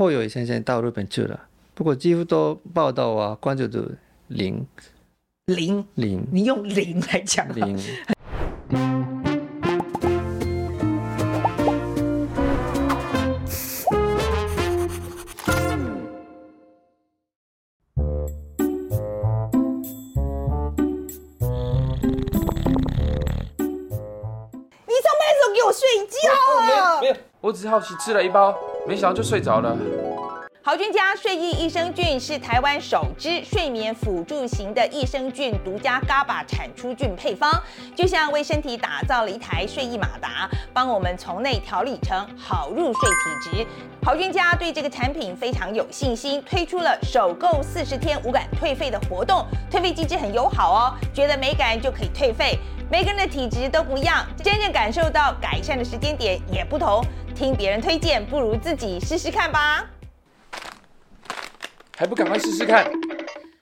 侯友宜先生到日本去了，不过几乎都报道啊，关注度零。零？零，你用零来讲零。我只是好奇吃了一包，没想到就睡着了。豪君家睡意益生菌是台湾首支睡眠辅助型的益生菌独家 GABA 产出菌配方，就像为身体打造了一台睡意马达，帮我们从内调理成好入睡体质。豪君家对这个产品非常有信心，推出了首购四十天无感退费的活动，退费机制很友好哦，觉得没感就可以退费。每个人的体质都不一样，真正感受到改善的时间点也不同。听别人推荐，不如自己试试看吧。还不赶快试试看！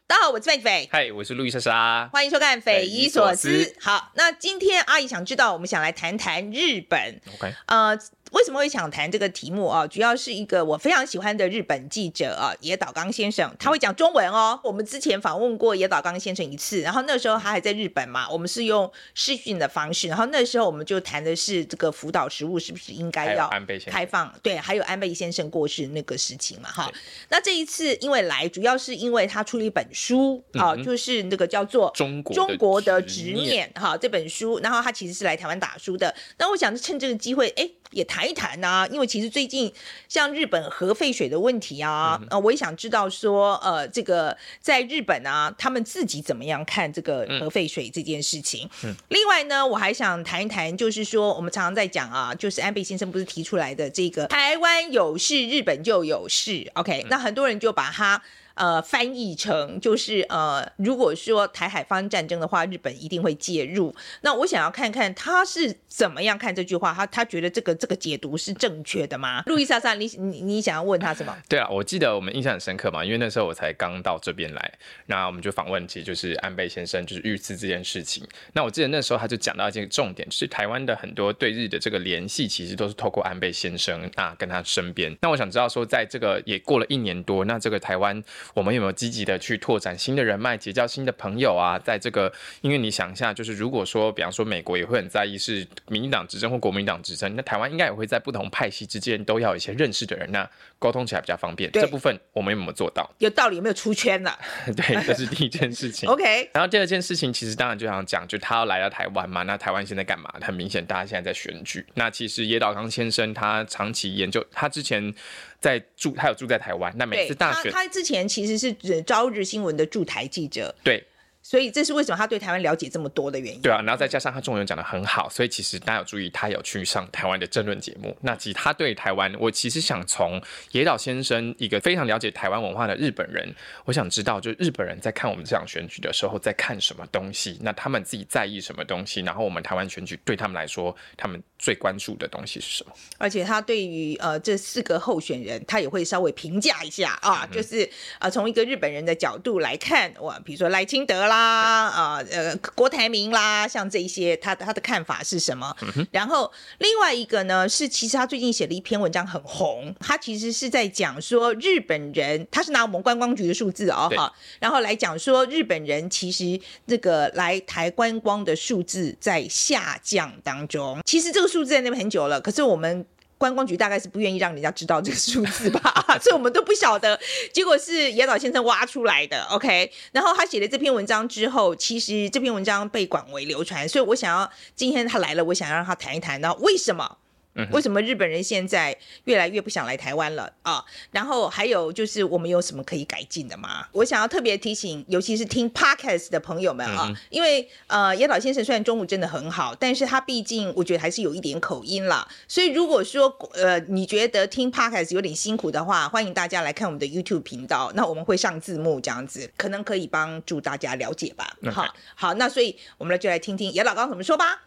大家好，我是范斐。嗨，我是路易莎莎。欢迎收看《匪夷所思》。好，那今天阿姨想知道，我们想来谈谈日本。OK，呃。为什么会想谈这个题目啊？主要是一个我非常喜欢的日本记者啊，野岛刚先生，他会讲中文哦。我们之前访问过野岛刚先生一次，然后那时候他还在日本嘛，我们是用视讯的方式，然后那时候我们就谈的是这个福岛食物是不是应该要开放？对，还有安倍先生过世那个事情嘛，哈。那这一次因为来，主要是因为他出了一本书啊，就是那个叫做《中国中国的执念》哈这本书，然后他其实是来台湾打书的。那我想趁这个机会，哎。也谈一谈呐、啊，因为其实最近像日本核废水的问题啊，呃，我也想知道说，呃，这个在日本啊，他们自己怎么样看这个核废水这件事情？嗯，另外呢，我还想谈一谈，就是说我们常常在讲啊，就是安倍先生不是提出来的这个台湾有事，日本就有事，OK，那很多人就把它。呃，翻译成就是呃，如果说台海发生战争的话，日本一定会介入。那我想要看看他是怎么样看这句话，他他觉得这个这个解读是正确的吗？路易莎莎，你你你想要问他什么？对啊，我记得我们印象很深刻嘛，因为那时候我才刚到这边来，那我们就访问，其实就是安倍先生就是遇刺这件事情。那我记得那时候他就讲到一个重点，就是台湾的很多对日的这个联系，其实都是透过安倍先生啊跟他身边。那我想知道说，在这个也过了一年多，那这个台湾。我们有没有积极的去拓展新的人脉，结交新的朋友啊？在这个，因为你想一下，就是如果说，比方说美国也会很在意是民进党执政或国民党执政，那台湾应该也会在不同派系之间都要有一些认识的人，那沟通起来比较方便。这部分我们有没有做到？有道理，有没有出圈了？对，这是第一件事情。OK。然后第二件事情，其实当然就想讲，就他要来到台湾嘛，那台湾现在干嘛？很明显，大家现在在选举。那其实野岛刚先生他长期研究，他之前。在住，他有住在台湾。那每次大选，他，他之前其实是朝日新闻的驻台记者。对。所以这是为什么他对台湾了解这么多的原因。对啊，然后再加上他中文讲得很好，所以其实大家有注意，他有去上台湾的政论节目。那其实他对台湾，我其实想从野岛先生一个非常了解台湾文化的日本人，我想知道，就日本人在看我们这场选举的时候，在看什么东西？那他们自己在意什么东西？然后我们台湾选举对他们来说，他们最关注的东西是什么？而且他对于呃这四个候选人，他也会稍微评价一下啊，就是呃从一个日本人的角度来看，哇，比如说赖清德啦。啊啊呃，郭台铭啦，像这一些，他他的看法是什么？嗯、然后另外一个呢，是其实他最近写了一篇文章很红，他其实是在讲说日本人，他是拿我们观光局的数字哦哈，然后来讲说日本人其实这个来台观光的数字在下降当中，其实这个数字在那边很久了，可是我们。观光局大概是不愿意让人家知道这个数字吧，所以我们都不晓得。结果是野岛先生挖出来的，OK。然后他写了这篇文章之后，其实这篇文章被广为流传，所以我想要今天他来了，我想要让他谈一谈，然后为什么嗯，为什么日本人现在越来越不想来台湾了啊？然后还有就是我们有什么可以改进的吗？我想要特别提醒，尤其是听 Podcast 的朋友们啊，嗯、因为呃，野老先生虽然中午真的很好，但是他毕竟我觉得还是有一点口音啦。所以如果说呃你觉得听 Podcast 有点辛苦的话，欢迎大家来看我们的 YouTube 频道，那我们会上字幕这样子，可能可以帮助大家了解吧。好，好，那所以我们来就来听听野老刚怎么说吧。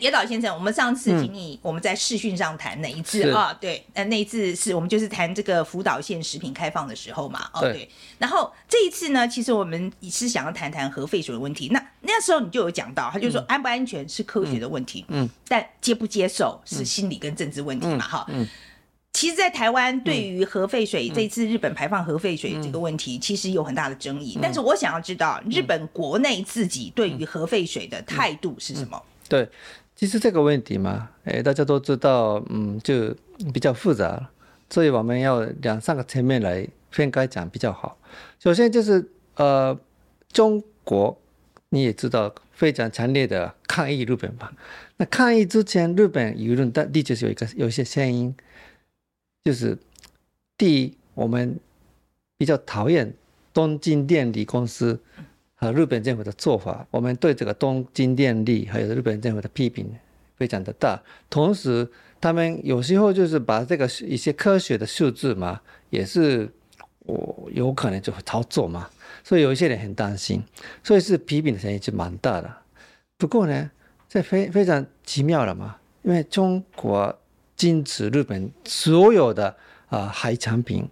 野岛先生，我们上次请你我们在视讯上谈哪一次啊？对，呃，那一次是我们就是谈这个福岛县食品开放的时候嘛。哦，对。对然后这一次呢，其实我们是想要谈谈核废水的问题。那那时候你就有讲到，他就说安不安全是科学的问题，嗯，但接不接受是心理跟政治问题嘛，哈、嗯。嗯。其实，在台湾对于核废水、嗯、这次日本排放核废水这个问题，其实有很大的争议。嗯、但是我想要知道，日本国内自己对于核废水的态度是什么？对。其实这个问题嘛，哎，大家都知道，嗯，就比较复杂，所以我们要两三个层面来分开讲比较好。首先就是，呃，中国你也知道非常强烈的抗议日本吧？那抗议之前，日本舆论的的确是有一个有一些声音，就是第一，我们比较讨厌东京电力公司。日本政府的做法，我们对这个东京电力还有日本政府的批评非常的大。同时，他们有时候就是把这个一些科学的数字嘛，也是我有可能就会操作嘛，所以有一些人很担心，所以是批评的声音就蛮大的。不过呢，这非非常奇妙了嘛，因为中国禁止日本所有的啊、海产品，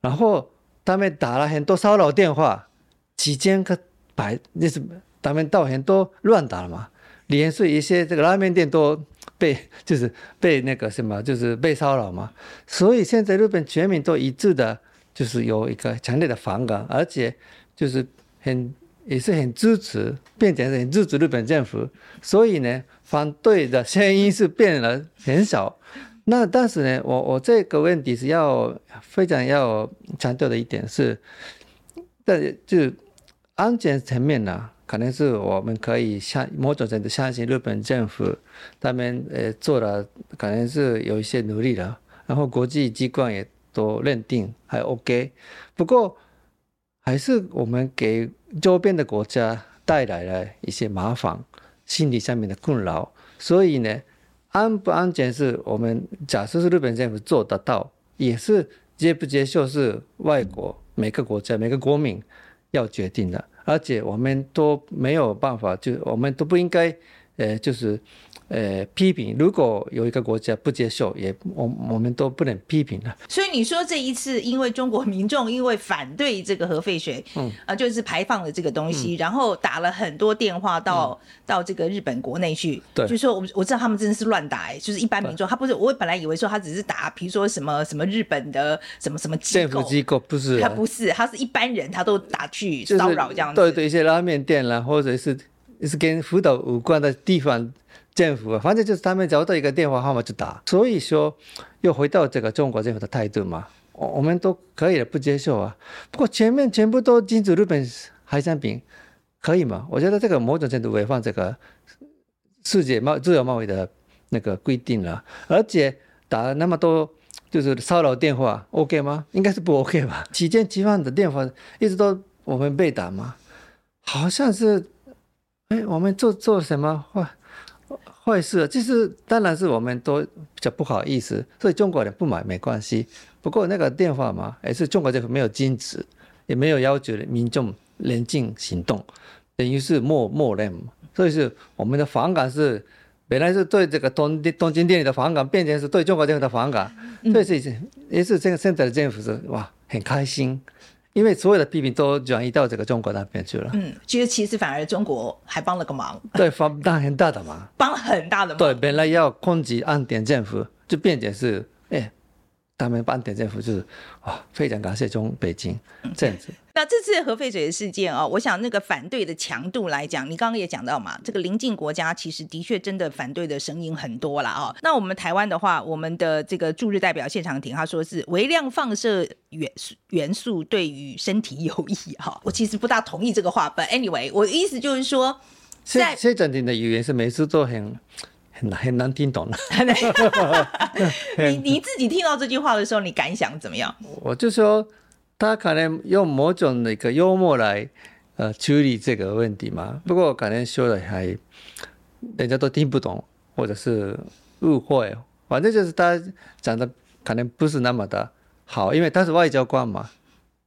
然后他们打了很多骚扰电话。几千个白，那是他们到很多乱打了嘛，连续一些这个拉面店都被 就是被那个什么，就是被骚扰嘛。所以现在日本全民都一致的，就是有一个强烈的反感，而且就是很也是很支持，并且是很支持日本政府。所以呢，反对的声音是变了很少。那但是呢，我我这个问题是要非常要强调的一点是，但就。安全层面呢、可能是我们可以相某种程度相信日本政府，他们呃做了，可能是有一些努力了，然后国际机关也都认定还 OK。不过，还是我们给周边的国家带来了一些麻烦，心理上面的困扰。所以呢，安不安全是我们假设是日本政府做得到，也是接不接受是外国每个国家每个国民。要决定的，而且我们都没有办法，就我们都不应该，呃，就是。呃，批评如果有一个国家不接受，也我我们都不能批评了。所以你说这一次，因为中国民众因为反对这个核废水，嗯，啊、呃，就是排放的这个东西，嗯、然后打了很多电话到、嗯、到这个日本国内去，对，就说我我知道他们真的是乱打、欸，就是一般民众，他不是，我本来以为说他只是打，比如说什么什么日本的什么什么机构，政府机构不是、啊，他不是，他是一般人，他都打去骚扰这样子，就是、对对，一些拉面店啦，或者是是跟福岛无关的地方。政府，反正就是他们找到一个电话号码就打，所以说又回到这个中国政府的态度嘛，我我们都可以不接受啊。不过前面全部都禁止日本海产品，可以吗？我觉得这个某种程度违反这个世界贸自由贸易的那个规定了，而且打了那么多就是骚扰电话，OK 吗？应该是不 OK 吧？几千几万的电话一直都我们被打吗？好像是，哎，我们做做什么坏？坏事，其实当然是我们都比较不好意思，所以中国人不买没关系。不过那个电话嘛，也是中国政府没有禁止，也没有要求民众冷静行动，等于是默默认。所以是我们的反感是本来是对这个东东京电力的反感，变成是对中国政府的反感。所以是也是这个现在的政府是哇很开心。因为所有的批评都转移到这个中国那边去了。嗯，其实其实反而中国还帮了个忙。对，帮了很大的忙。帮了很大的忙。对，本来要攻击安田政府，就变成是，哎，他们半点政府就是，哇，非常感谢中北京这样子。嗯那这次核废水的事件啊、哦，我想那个反对的强度来讲，你刚刚也讲到嘛，这个邻近国家其实的确真的反对的声音很多了啊、哦。那我们台湾的话，我们的这个驻日代表谢长廷他说是微量放射元元素对于身体有益哈、哦，我其实不大同意这个话，but anyway，我的意思就是说，在谢长廷的语言是每次都很。很很难听懂了。你你自己听到这句话的时候，你感想怎么样？我就说，他可能用某种那个幽默来呃处理这个问题嘛。不过可能说的还人家都听不懂，或者是误会。反正就是他讲的可能不是那么的好，因为他是外交官嘛，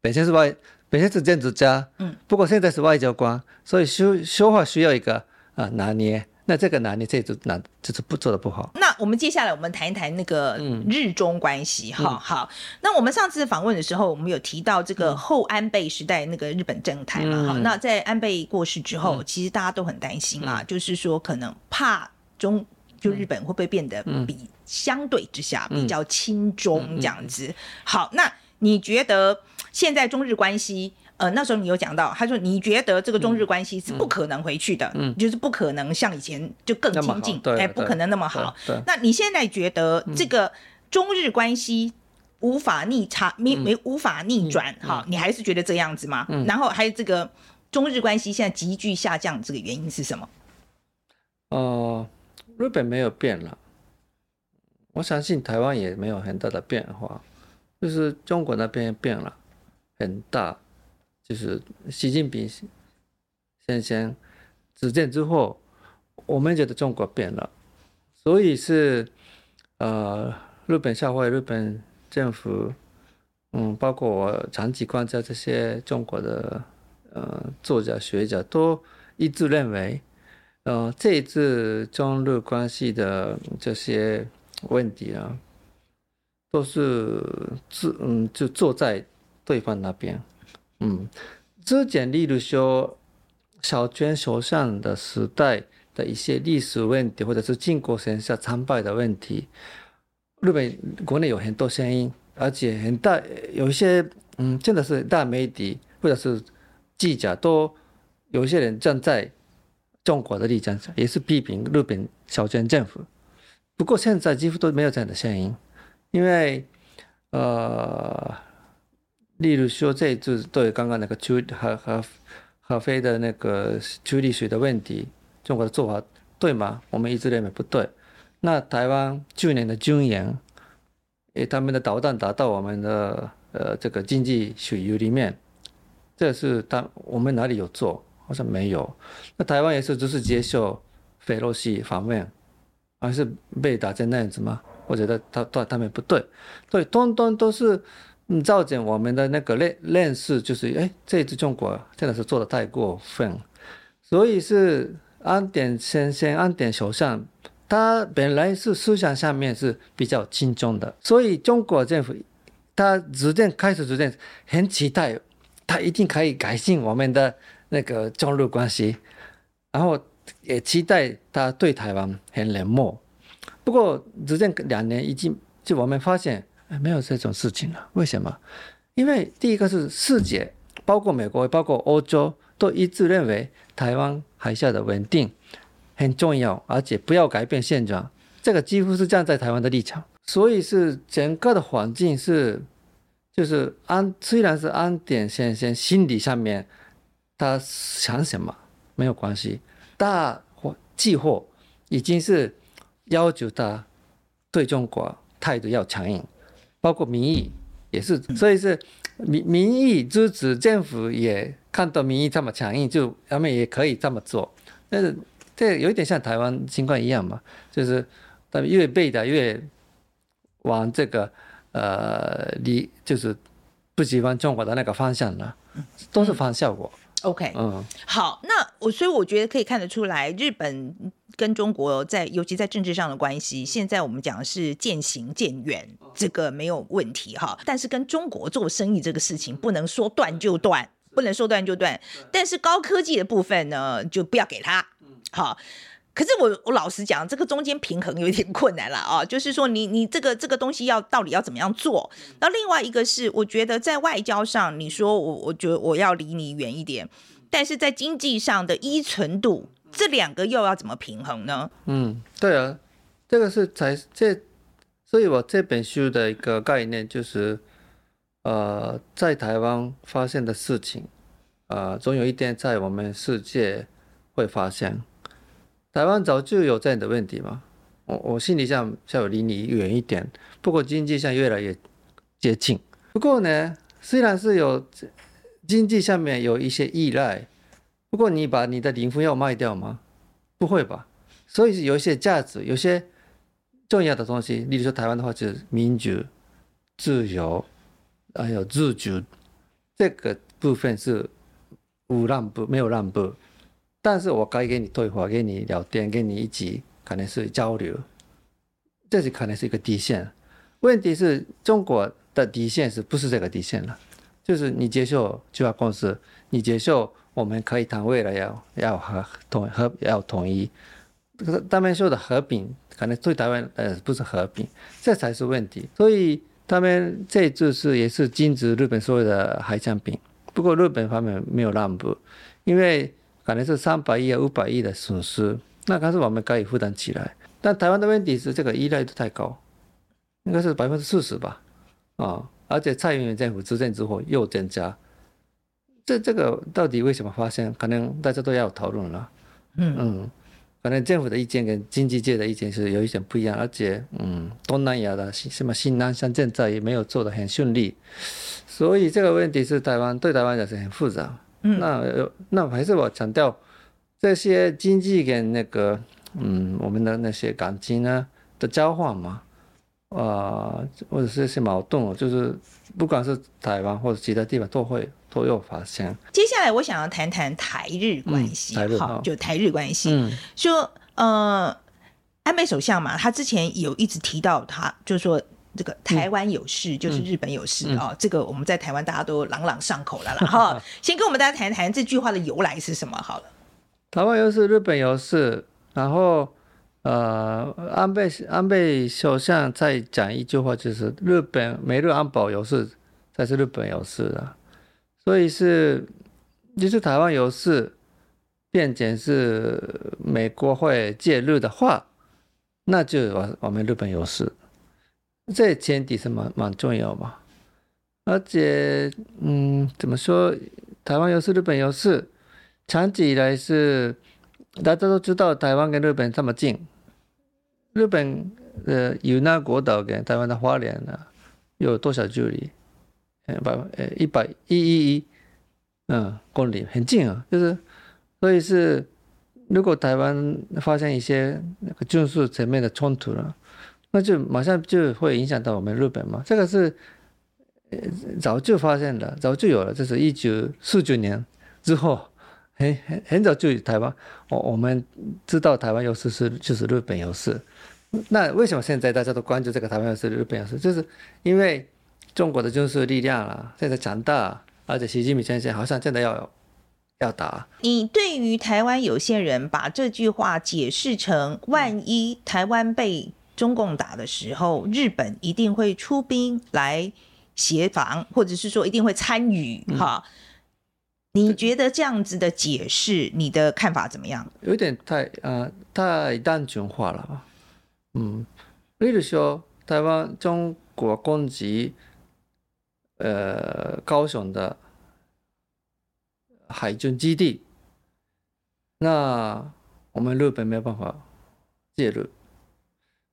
本身是外，本身是政治家，嗯，不过现在是外交官，所以说说话需要一个啊、呃、拿捏。那这个呢，你这就拿就是不做的不好。那我们接下来我们谈一谈那个日中关系哈、嗯。好，那我们上次访问的时候，我们有提到这个后安倍时代那个日本政坛嘛。哈、嗯，那在安倍过世之后，嗯、其实大家都很担心啊、嗯，就是说可能怕中就日本会不会变得比相对之下比较亲中这样子。好，那你觉得现在中日关系？呃，那时候你有讲到，他说你觉得这个中日关系是不可能回去的，嗯，就是不可能像以前就更亲近，哎、欸，不可能那么好。那你现在觉得这个中日关系无法逆差，没、嗯、没无法逆转，哈、嗯，你还是觉得这样子吗？嗯、然后还有这个中日关系现在急剧下降，这个原因是什么？哦、呃，日本没有变了，我相信台湾也没有很大的变化，就是中国那边变了很大。就是习近平先生执政之后，我们觉得中国变了，所以是呃日本社会、日本政府，嗯，包括我长期观察这些中国的呃作家学者都一致认为，呃这一次中日关系的这些问题啊，都是自嗯就坐在对方那边。嗯，之前例如说小泉首相的时代的一些历史问题，或者是靖国神社参拜的问题，日本国内有很多声音，而且很大有一些嗯，真的是大媒体或者是记者都有一些人站在中国的立场上，也是批评日本小泉政府。不过现在几乎都没有这样的声音，因为呃。例如说，这一次对刚刚那个处核核核废的那个处理水的问题，中国的做法对吗？我们一直认为不对。那台湾去年的军演，诶，他们的导弹打到我们的呃这个经济水域里面，这是他我们哪里有做？好像没有。那台湾也是只是接受菲洛西访问，还是被打成那样子吗？我觉得他他他们不对，对，通通都是。嗯，造成我们的那个认认识就是，哎，这次中国真的是做的太过分，所以是安典先生、安田首相，他本来是思想上面是比较亲中的，所以中国政府他逐渐开始逐渐，很期待他一定可以改进我们的那个中日关系，然后也期待他对台湾很冷漠。不过逐渐两年已经，就我们发现。没有这种事情了，为什么？因为第一个是世界，包括美国，包括欧洲，都一致认为台湾海峡的稳定很重要，而且不要改变现状。这个几乎是站在台湾的立场，所以是整个的环境是，就是安，虽然是安点先生心理上面他想什么没有关系，大或计划已经是要求他对中国态度要强硬。包括民意也是，所以是民民意支持政府，也看到民意这么强硬，就他们也可以这么做。但是这有一点像台湾情况一样嘛，就是他们越背的越往这个呃离，就是不喜欢中国的那个方向了，都是反效果。OK，嗯，好，那我所以我觉得可以看得出来，日本跟中国在尤其在政治上的关系，现在我们讲的是渐行渐远，这个没有问题哈。但是跟中国做生意这个事情，不能说断就断，不能说断就断。但是高科技的部分呢，就不要给他，好。可是我我老实讲，这个中间平衡有点困难了啊，就是说你你这个这个东西要到底要怎么样做？那另外一个是，我觉得在外交上，你说我我觉得我要离你远一点，但是在经济上的依存度，这两个又要怎么平衡呢？嗯，对啊，这个是才这，所以我这本书的一个概念就是，呃，在台湾发生的事情，呃，总有一天在我们世界会发生。台湾早就有这样的问题嘛，我我心理上稍微离你远一点，不过经济上越来越接近。不过呢，虽然是有经济上面有一些依赖，不过你把你的灵魂要卖掉吗？不会吧。所以有一些价值，有些重要的东西，例如说台湾的话就是民主、自由，还有自主，这个部分是无让步，没有让步。但是我该跟你对话，跟你聊天，跟你一起可能是交流，这是可能是一个底线。问题是中国的底线是不是这个底线了？就是你接受计划公司，你接受我们可以谈未来要要和统和要统一。可是他们说的和平，可能对台湾呃不是和平，这才是问题。所以他们这次是也是禁止日本所有的海产品。不过日本方面没有让步，因为可能是三百亿啊五百亿的损失，那可是我们可以负担起来。但台湾的问题是这个依赖度太高，应该是百分之四十吧，啊、而且蔡英文政府执政之后又增加，这这个到底为什么发生？可能大家都要讨论了，嗯嗯。可能政府的意见跟经济界的意见是有一点不一样，而且，嗯，东南亚的什么新南向建设也没有做得很顺利，所以这个问题是台湾对台湾也是很复杂。嗯，那那还是我强调，这些经济跟那个，嗯，我们的那些感情呢的交换嘛，啊、呃，或者是一些矛盾，就是不管是台湾或者其他地方都会。都有发现。接下来我想要谈谈台日关系，嗯、好，就台日关系。嗯、说呃，安倍首相嘛，他之前有一直提到他，就是说这个台湾有事，嗯、就是日本有事啊、嗯哦。这个我们在台湾大家都朗朗上口了啦。哈，先跟我们大家谈谈这句话的由来是什么？好了，台湾有事，日本有事。然后呃，安倍安倍首相再讲一句话，就是日本美日安保有事，才是日本有事啊。所以是，就是台湾有事，变成是美国会介入的话，那就我我们日本有事，这前提是蛮蛮重要嘛。而且，嗯，怎么说？台湾有事，日本有事，长期以来是大家都知道，台湾跟日本这么近，日本呃有那国岛跟台湾的花莲呢，有多少距离？百呃一百一一一嗯公里很近啊，就是所以是如果台湾发生一些那个军事层面的冲突了，那就马上就会影响到我们日本嘛。这个是呃早就发现了，早就有了，这是一九四九年之后很很很早就有台湾，我我们知道台湾有事是就是日本有事。那为什么现在大家都关注这个台湾有事日本有事？就是因为。中国的军事力量啊，现在强大，而且习近平先生好像真的要要打。你对于台湾有些人把这句话解释成，万一台湾被中共打的时候，日本一定会出兵来协防，或者是说一定会参与，嗯、哈？你觉得这样子的解释，你的看法怎么样？有点太呃太单纯化了吧。嗯，例如说台湾中国攻击。呃，高雄的海军基地，那我们日本没有办法介入。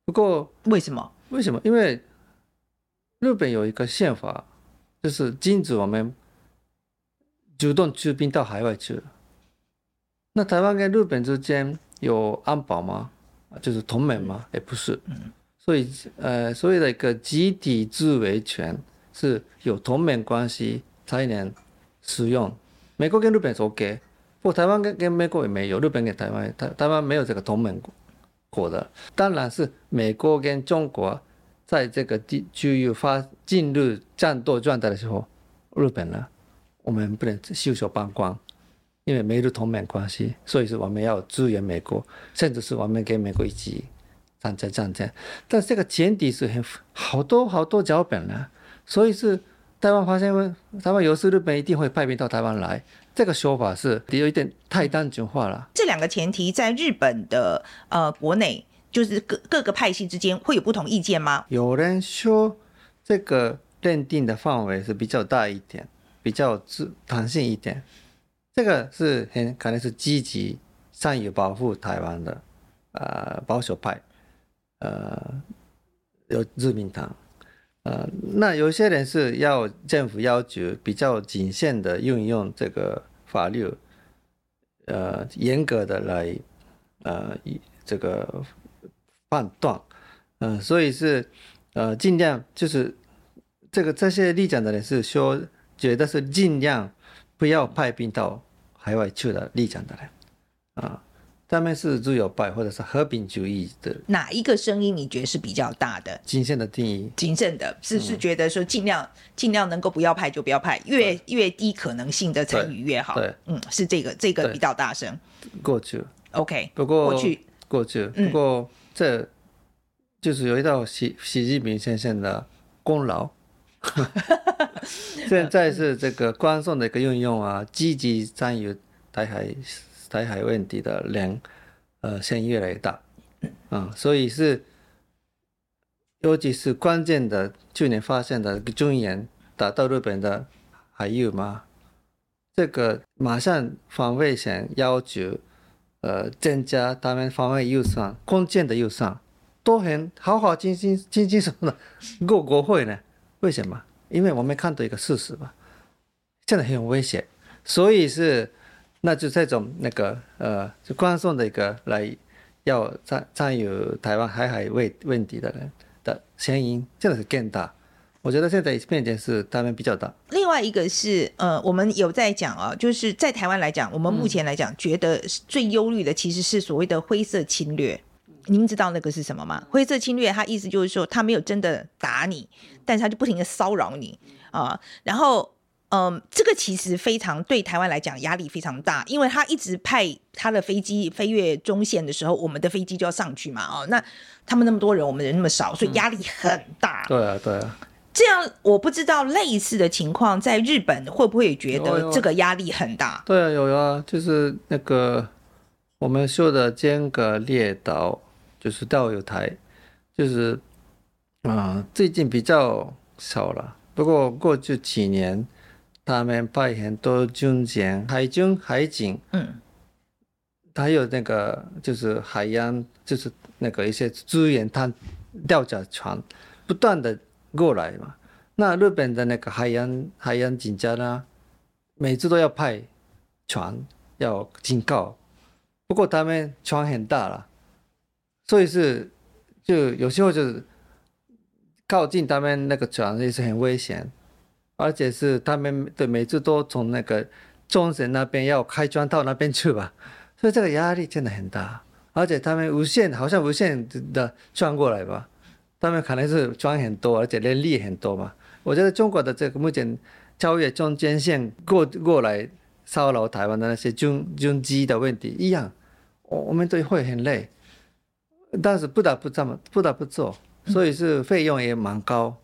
不过为什么？为什么？因为日本有一个宪法，就是禁止我们主动出兵到海外去。那台湾跟日本之间有安保吗？就是同盟吗？也不是。所以，呃，所谓的一个集体自卫权。是有同盟关系才能使用。美国跟日本是 OK，不过台湾跟跟美国也没有，日本跟台湾台台湾没有这个同盟国的。当然是美国跟中国在这个地区域发进入战斗状态的时候，日本呢，我们不能袖手旁观，因为没有同盟关系，所以是我们要支援美国，甚至是我们跟美国一起参加战争。但这个前提是很好多好多脚本呢。所以是台湾发现问，台湾有事，日本一定会派兵到台湾来。这个说法是有一点太单纯化了。这两个前提在日本的呃国内，就是各各个派系之间会有不同意见吗？有人说这个认定的范围是比较大一点，比较自弹性一点。这个是很可能是积极善于保护台湾的呃保守派。呃有日明堂，呃，那有些人是要政府要求比较谨慎的运用这个法律，呃，严格的来呃这个判断，嗯、呃，所以是呃尽量就是这个这些立场的人是说觉得是尽量不要派兵到海外去的立场的人啊。他们是自由派或者是和平主义的，哪一个声音你觉得是比较大的？谨慎的定义，谨慎的是是觉得说尽量尽、嗯、量能够不要派就不要派，越越低可能性的参与越好。对，嗯，是这个这个比较大声。过去，OK，不过过去过去，不过这就是有一道习习近平先生的功劳。现在是这个观众的一个运用啊，积极参与台海。台海问题的量，呃，现在越来越大，啊、嗯，所以是，尤其是关键的去年发现的军演打到日本的海域嘛，这个马上防卫线要求，呃，增加他们防卫预算，空前的预算，都很好好轻轻轻轻松松的过国会呢？为什么？因为我们看到一个事实吧，现在很危险，所以是。那就这种那个呃，就关送的一个来要占占有台湾海海问问题的人的声音，真的是更大。我觉得现在变点是他们比较大。另外一个是呃，我们有在讲啊，就是在台湾来讲，我们目前来讲、觉得最忧虑的其实是所谓的灰色侵略。您知道那个是什么吗？灰色侵略，它意思就是说他没有真的打你，但是他就不停的骚扰你啊，然后。嗯，这个其实非常对台湾来讲压力非常大，因为他一直派他的飞机飞越中线的时候，我们的飞机就要上去嘛。哦，那他们那么多人，我们人那么少，所以压力很大。嗯、对啊，对啊。这样我不知道类似的情况在日本会不会觉得这个压力很大？对啊，有啊，就是那个我们说的间隔列岛，就是钓鱼台，就是啊、呃，最近比较少了，不过过去几年。他们派很多军舰、海军、海警，嗯，还有那个就是海洋，就是那个一些资源探调查船，不断的过来嘛。那日本的那个海洋海洋警察呢，每次都要派船要警告，不过他们船很大了，所以是就有时候就是靠近他们那个船也是很危险。而且是他们对每次都从那个冲绳那边要开船到那边去吧，所以这个压力真的很大。而且他们无限好像无限的转过来吧，他们可能是转很多，而且人力很多嘛。我觉得中国的这个目前超越中间线过过来骚扰台湾的那些军军机的问题一样，我我们都会很累，但是不得不这么不得不做，所以是费用也蛮高。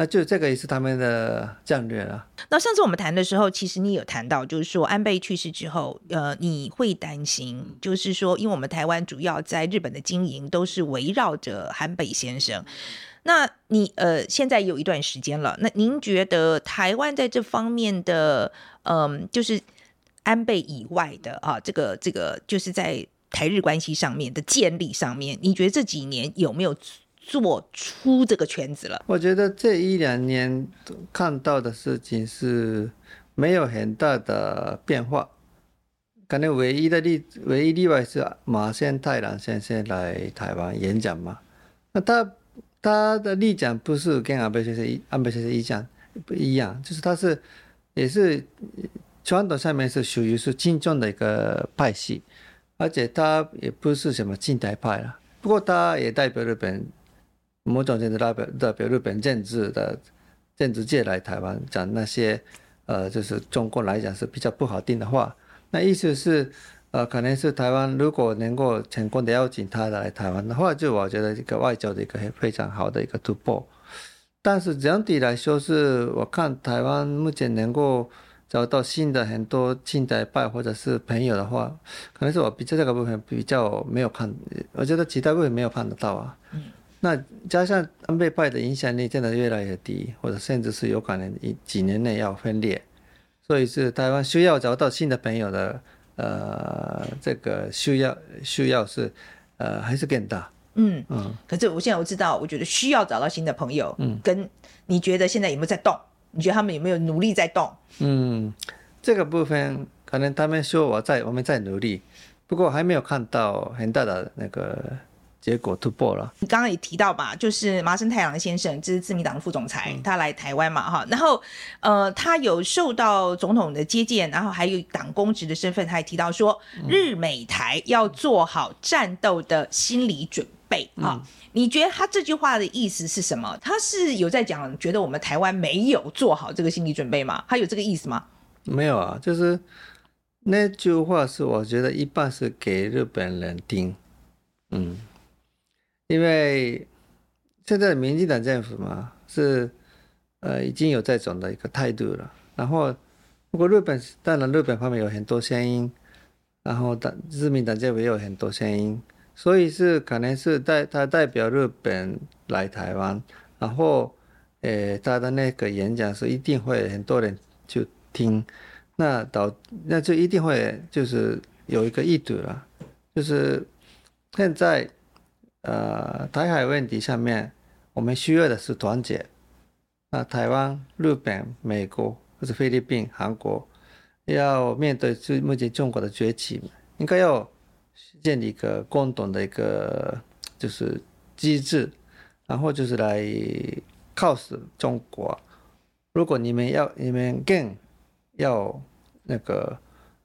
那就这个也是他们的战略了。那上次我们谈的时候，其实你有谈到，就是说安倍去世之后，呃，你会担心，就是说，因为我们台湾主要在日本的经营都是围绕着安倍先生。那你呃，现在有一段时间了，那您觉得台湾在这方面的，嗯、就是安倍以外的啊，这个这个，就是在台日关系上面的建立上面，你觉得这几年有没有？做出这个圈子了。我觉得这一两年看到的事情是没有很大的变化，可能唯一的例唯一例外是马先太郎先生来台湾演讲嘛。那他他的立场不是跟安倍先生安倍先生一样不一样，就是他是也是传统上面是属于是亲中的一个派系，而且他也不是什么近代派了。不过他也代表日本。某种程度代表代表日本政治的政治界来台湾讲那些呃，就是中国来讲是比较不好听的话。那意思是呃，可能是台湾如果能够成功的邀请他来台湾的话，就我觉得一个外交的一个非常好的一个突破。但是整体来说，是我看台湾目前能够找到新的很多亲台派或者是朋友的话，可能是我比较这个部分比较没有看，我觉得其他部分没有看得到啊。嗯。那加上安倍派的影响力真的越来越低，或者甚至是有可能一几年内要分裂，所以是台湾需要找到新的朋友的，呃，这个需要需要是，呃，还是更大。嗯嗯嗯。可是我现在我知道，我觉得需要找到新的朋友。嗯，跟你觉得现在有没有在动？你觉得他们有没有努力在动？嗯，这个部分可能他们说我在我们在努力，不过还没有看到很大的那个。结果突破了。你刚刚也提到吧，就是麻生太郎先生，这是自民党的副总裁，他来台湾嘛，哈，然后呃，他有受到总统的接见，然后还有党公职的身份，他也提到说，日美台要做好战斗的心理准备啊。你觉得他这句话的意思是什么？他是有在讲，觉得我们台湾没有做好这个心理准备吗？他有这个意思吗？没有啊，就是那句话是我觉得一半是给日本人听，嗯。因为现在民进党政府嘛，是呃已经有这种的一个态度了。然后，不过日本当然日本方面有很多声音，然后党自民党政府也有很多声音，所以是可能是代他代表日本来台湾，然后呃他的那个演讲是一定会很多人去听，那导那就一定会就是有一个意图了，就是现在。呃，台海问题上面，我们需要的是团结。那台湾、日本、美国或者菲律宾、韩国，要面对目前中国的崛起，应该要建立一个共同的一个就是机制，然后就是来靠死中国。如果你们要，你们更要那个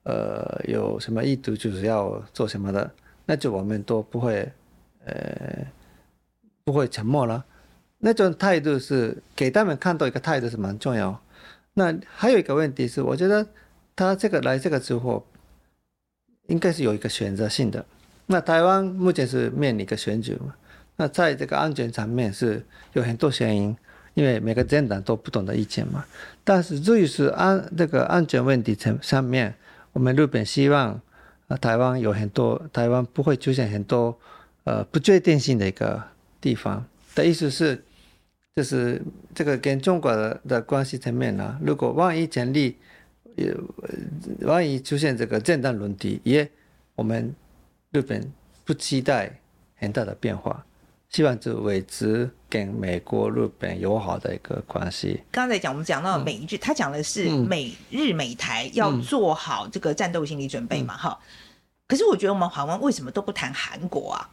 呃有什么意图，就是要做什么的，那就我们都不会。呃，不会沉默了，那种态度是给他们看到一个态度是蛮重要。那还有一个问题是，我觉得他这个来这个之后，应该是有一个选择性的。那台湾目前是面临一个选举嘛，那在这个安全层面是有很多声音，因为每个政党都不同的意见嘛。但是至于是安这个安全问题层上面，我们日本希望啊台湾有很多，台湾不会出现很多。呃，不确定性的一个地方的意思是，就是这个跟中国的的关系层面呢、啊，如果万一成立，也，万一出现这个政党轮替，也我们日本不期待很大的变化，希望就维持跟美国、日本友好的一个关系。刚才讲我们讲到美日，嗯、他讲的是美日美台要做好这个战斗心理准备嘛，哈、嗯。可是我觉得我们台湾为什么都不谈韩国啊？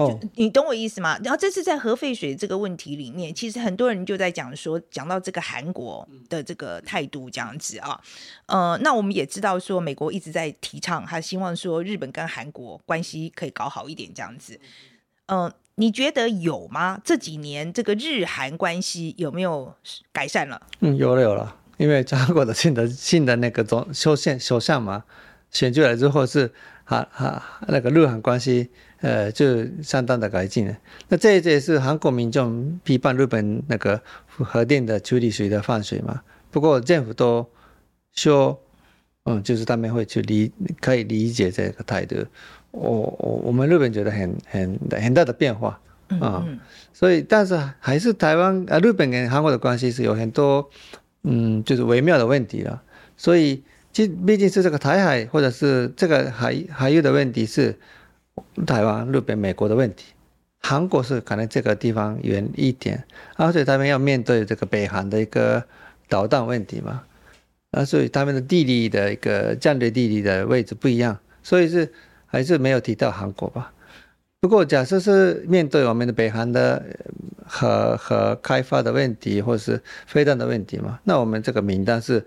哦，你懂我意思吗？然后这次在核废水这个问题里面，其实很多人就在讲说，讲到这个韩国的这个态度这样子啊，呃，那我们也知道说，美国一直在提倡，他希望说日本跟韩国关系可以搞好一点这样子。嗯、呃，你觉得有吗？这几年这个日韩关系有没有改善了？嗯，有了有了，因为韩国的新的新的那个总首相首相嘛，选出来之后是哈哈那个日韩关系。呃，就相当的改进了。那这这也是韩国民众批判日本那个核电的处理水的放水嘛。不过政府都说，嗯，就是他们会去理可以理解这个态度。我我我们日本觉得很很很大的变化啊。嗯嗯所以，但是还是台湾啊，日本跟韩国的关系是有很多嗯，就是微妙的问题了。所以，其毕竟是这个台海或者是这个海海域的问题是。台湾、日本、美国的问题，韩国是可能这个地方远一点，而且他们要面对这个北韩的一个导弹问题嘛，啊，所以他们的地理的一个战略地理的位置不一样，所以是还是没有提到韩国吧。不过假设是面对我们的北韩的核核开发的问题，或是飞弹的问题嘛，那我们这个名单是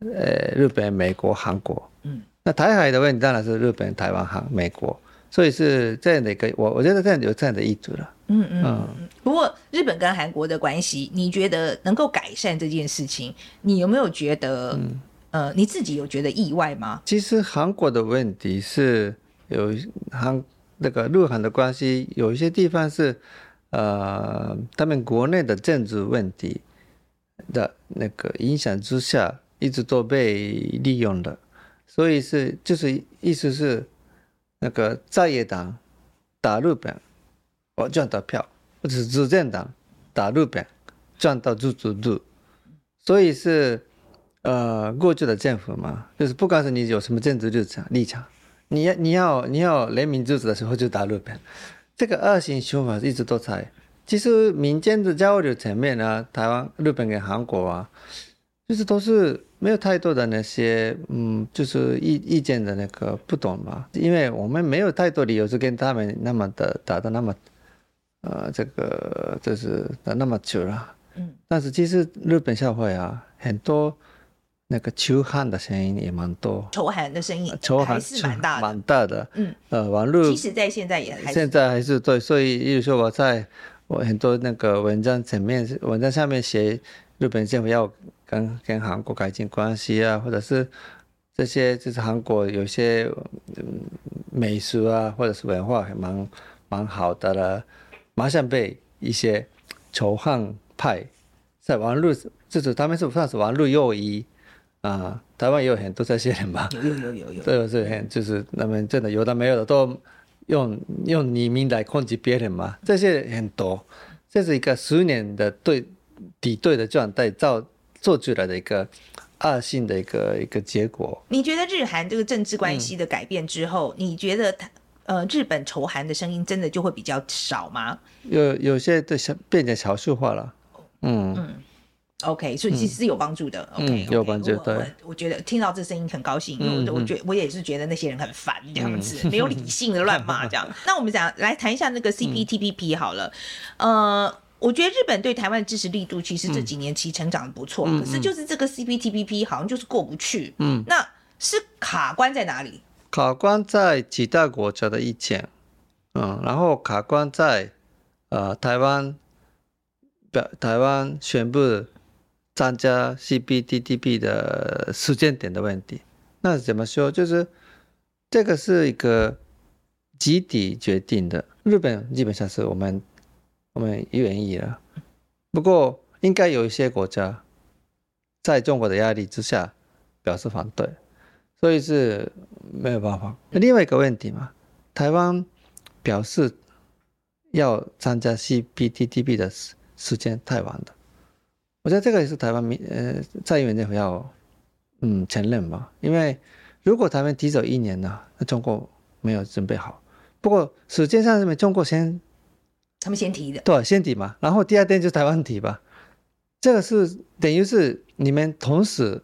呃日本、美国、韩国，嗯，那台海的问题当然是日本、台湾、韩、美国。所以是这样的一个，我我觉得这样有这样的意图了。嗯嗯嗯。不过日本跟韩国的关系，你觉得能够改善这件事情，你有没有觉得，嗯、呃，你自己有觉得意外吗？其实韩国的问题是有韩那个日韩的关系，有一些地方是呃，他们国内的政治问题的那个影响之下，一直都被利用的。所以是就是意思是。那个在野党打日本，我赚到票；或者是执政党打日本，赚到猪猪猪。所以是呃，过去的政府嘛，就是不管是你有什么政治立场立场，你要你要你要人民支持的时候就打日本，这个恶性循环一直都在。其实民间的交流层面啊，台湾、日本跟韩国啊，就是都是没有太多的那些，嗯，就是意意见的那个不懂嘛。因为我们没有太多理由是跟他们那么的打的那么，呃，这个就是打那么久了。嗯。但是其实日本社会啊，很多那个仇恨的声音也蛮多。仇恨的声音，仇恨还是蛮大的。蛮大的。嗯。呃，网络。其实，在现在也还是。现在还是对，所以，例如说我在。我很多那个文章前面，文章下面写日本政府要跟跟韩国改进关系啊，或者是这些就是韩国有些美食啊，或者是文化还蛮蛮好的了，马上被一些仇恨派在网络，就是他们是算是网络右翼啊，台湾也有很多这些人吧，有有有有有，对，是很就是他们真的有的没有的都。用用匿名来攻击别人嘛，这些很多，这是一个十年的对敌对的状态造做出来的一个恶性的一个一个结果。你觉得日韩这个政治关系的改变之后，嗯、你觉得他呃日本仇韩的声音真的就会比较少吗？有有些的小变成少数化了，嗯。嗯 OK，所以其实是有帮助的。嗯、OK，, okay 有帮助。对，我我觉得听到这声音很高兴，因为我我觉我也是觉得那些人很烦这样子，嗯、没有理性的乱骂这样。那我们讲来谈一下那个 CPTPP 好了。嗯、呃，我觉得日本对台湾的支持力度其实这几年其实成长的不错，嗯、可是就是这个 CPTPP 好像就是过不去。嗯，那是卡关在哪里？卡关在几大国家的意见。嗯，然后卡关在呃台湾表台湾宣布。参加 CPTPP 的时间点的问题，那怎么说？就是这个是一个集体决定的。日本基本上是我们我们愿意了，不过应该有一些国家在中国的压力之下表示反对，所以是没有办法。另外一个问题嘛，台湾表示要参加 CPTPP 的时时间太晚了。我觉得这个也是台湾民呃蔡英文政府要嗯承认吧，因为如果台湾提早一年呢，那中国没有准备好。不过时间上是没中国先，他们先提的，对，先提嘛，然后第二天就台湾提吧。这个是等于是你们同时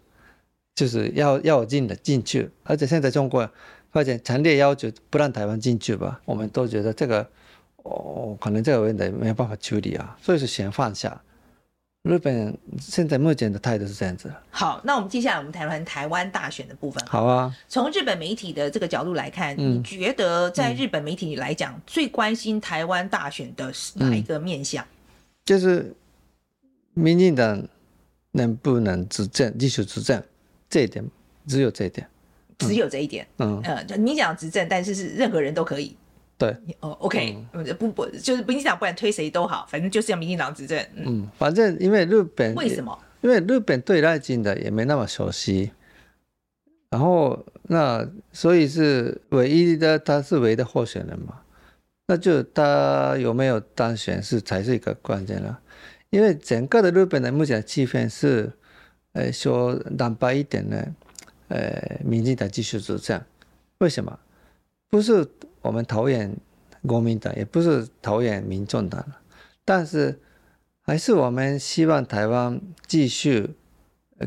就是要要进的进去，而且现在中国发现强烈要求不让台湾进去吧，我们都觉得这个哦可能这个问题没有办法处理啊，所以是先放下。日本现在目前的态度是这样子。好，那我们接下来我们谈谈台湾大选的部分。好啊。从日本媒体的这个角度来看，嗯、你觉得在日本媒体来讲，嗯、最关心台湾大选的是哪一个面向？就是民进党能不能执政，继续执政，这一点，只有这一点，只有这一点。嗯，呃，你讲执政，但是是任何人都可以。对，哦，OK，不不不，就是民进党不管推谁都好，反正就是要民进党执政。嗯，嗯，反正因为日本为什么？因为日本对赖清德也没那么熟悉，然后那所以是唯一的，他是唯一的候选人嘛，那就他有没有当选是才是一个关键了。因为整个的日本的目前的气氛是，呃，说蓝白一点呢，呃，民进党继续执政，为什么？不是。我们讨厌国民党，也不是讨厌民众党，但是还是我们希望台湾继续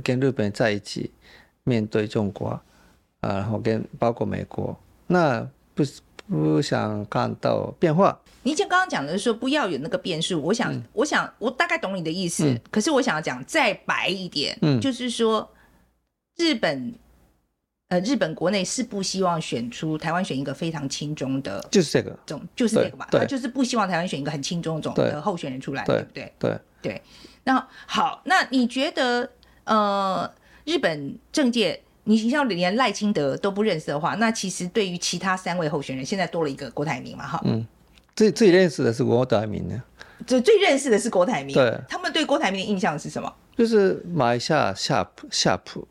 跟日本在一起，面对中国，啊，然后跟包括美国，那不不想看到变化。你就刚刚讲的是说不要有那个变数，我想，嗯、我想，我大概懂你的意思，嗯、可是我想要讲再白一点，嗯、就是说日本。呃，日本国内是不希望选出台湾选一个非常亲中的，就是这个，总就是这个嘛，他就是不希望台湾选一个很亲中种的候选人出来，对，对不对？对对。那好，那你觉得，呃，日本政界，你像连赖清德都不认识的话，那其实对于其他三位候选人，现在多了一个郭台铭嘛，哈，嗯，最最认识的是郭台铭呢，最最认识的是郭台铭，对，他们对郭台铭的印象是什么？就是买下夏普夏普。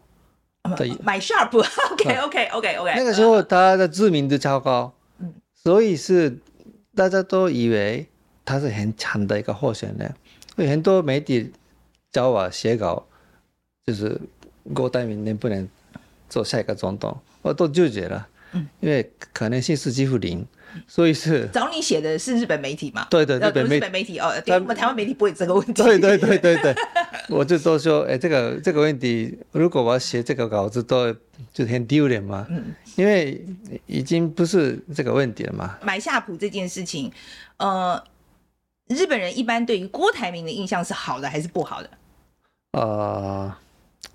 对，买 Sharp，OK OK OK OK。那个时候他的知名度超高，嗯，所以是大家都以为他是很强的一个候选人，有很多媒体找我写稿，就是郭台铭能不能做下一个总统，我都拒绝了，嗯，因为可能性是几乎零，所以是找你写的是日本媒体嘛？对对，日本媒日本媒体哦，对，我们台湾媒体不会有这个问题。对对对对对，我就都说，哎，这个这个问题，如果我要写这个稿子，都就很丢脸嘛。嗯，因为已经不是这个问题了嘛。买夏普这件事情，呃，日本人一般对于郭台铭的印象是好的还是不好的？呃，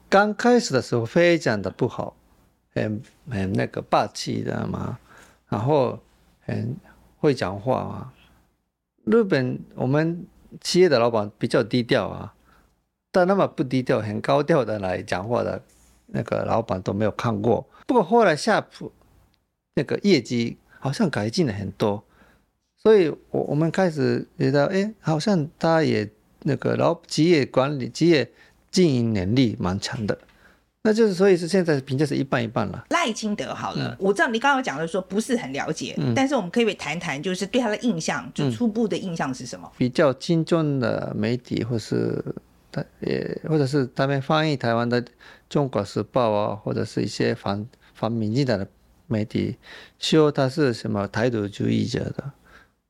刚开始的时候非常的不好。很很那个霸气的嘛，然后很会讲话啊。日本我们企业的老板比较低调啊，但那么不低调、很高调的来讲话的那个老板都没有看过。不过后来夏普那个业绩好像改进了很多，所以我我们开始觉得，哎，好像他也那个老企业管理、企业经营能力蛮强的。那就是，所以是现在评价是一半一半了。赖清德好了，嗯、我知道你刚刚讲的说不是很了解，嗯、但是我们可以谈谈，就是对他的印象，就初步的印象是什么？比较精准的媒体，或是他也或者是他们翻译台湾的《中国时报》啊，或者是一些反反民进党的媒体，说他是什么台独主义者的，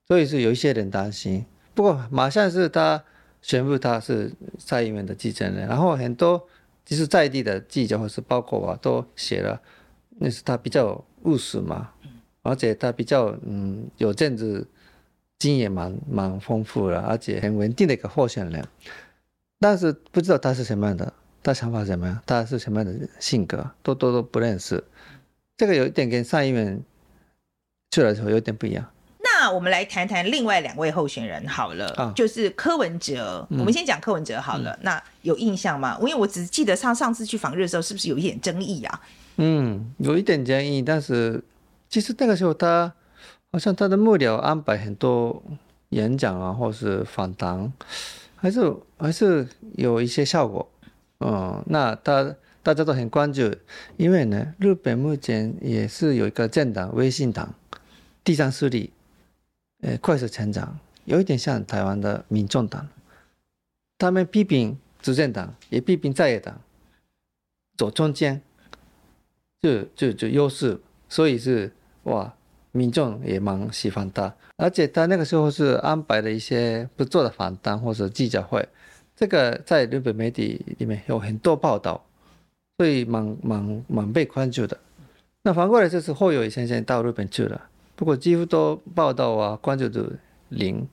所以是有一些人担心。不过马上是他宣布他是蔡英文的继承人，然后很多。其实在地的记者或是包括我都写了，那是他比较务实嘛，而且他比较嗯有政治经验蛮蛮丰富的，而且很稳定的一个候选人。但是不知道他是什么样的，他想法是什么样，他是什么样的性格，都都都不认识。这个有一点跟上一任出来的时候有点不一样。那我们来谈谈另外两位候选人好了，啊、就是柯文哲。嗯、我们先讲柯文哲好了。嗯、那有印象吗？因为我只记得上上次去访日的时候，是不是有一点争议啊？嗯，有一点争议，但是其实那个时候他好像他的幕僚安排很多演讲啊，或是访谈，还是还是有一些效果。嗯，那他大家都很关注，因为呢，日本目前也是有一个政党微信党第三势力。呃，快速成长，有一点像台湾的民众党，他们批评执政党，也批评在野党，走中间，就就就优势，所以是哇，民众也蛮喜欢他，而且他那个时候是安排了一些不做的访谈或者记者会，这个在日本媒体里面有很多报道，所以蛮蛮蛮被关注的。那反过来就是后友宜先生到日本去了。不过几乎都报道啊，关注度零，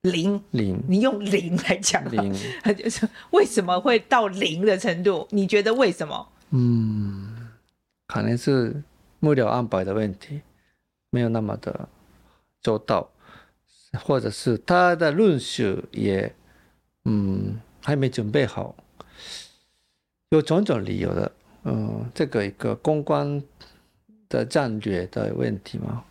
零零，你用零来讲，零，就 是为什么会到零的程度？你觉得为什么？嗯，可能是幕僚安排的问题，没有那么的周到，或者是他的论述也，嗯，还没准备好，有种种理由的，嗯，这个一个公关的战略的问题嘛。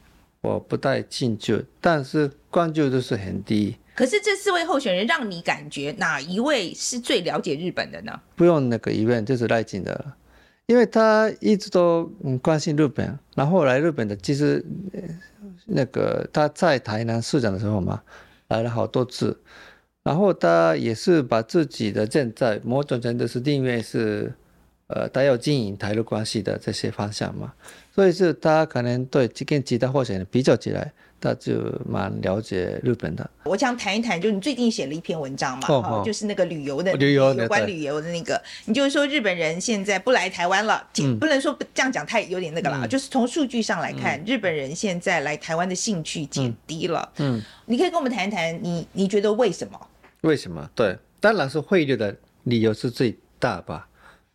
我不太清楚，但是关注度是很低。可是这四位候选人让你感觉哪一位是最了解日本的呢？不用那个疑问，就是赖清德，因为他一直都嗯关心日本，然后来日本的，其实那个他在台南市长的时候嘛，来了好多次，然后他也是把自己的现在某种程度是定位是，呃，他要经营台日关系的这些方向嘛。所以是他可能对跟其他候选人比较起来，他就蛮了解日本的。我想谈一谈，就你最近写了一篇文章嘛，哦哦、就是那个旅游的，旅游有关旅游的那个。你就是说日本人现在不来台湾了，嗯、不能说这样讲太有点那个了，嗯、就是从数据上来看，嗯、日本人现在来台湾的兴趣减低了。嗯，嗯你可以跟我们谈一谈，你你觉得为什么？为什么？对，当然是汇率的理由是最大吧。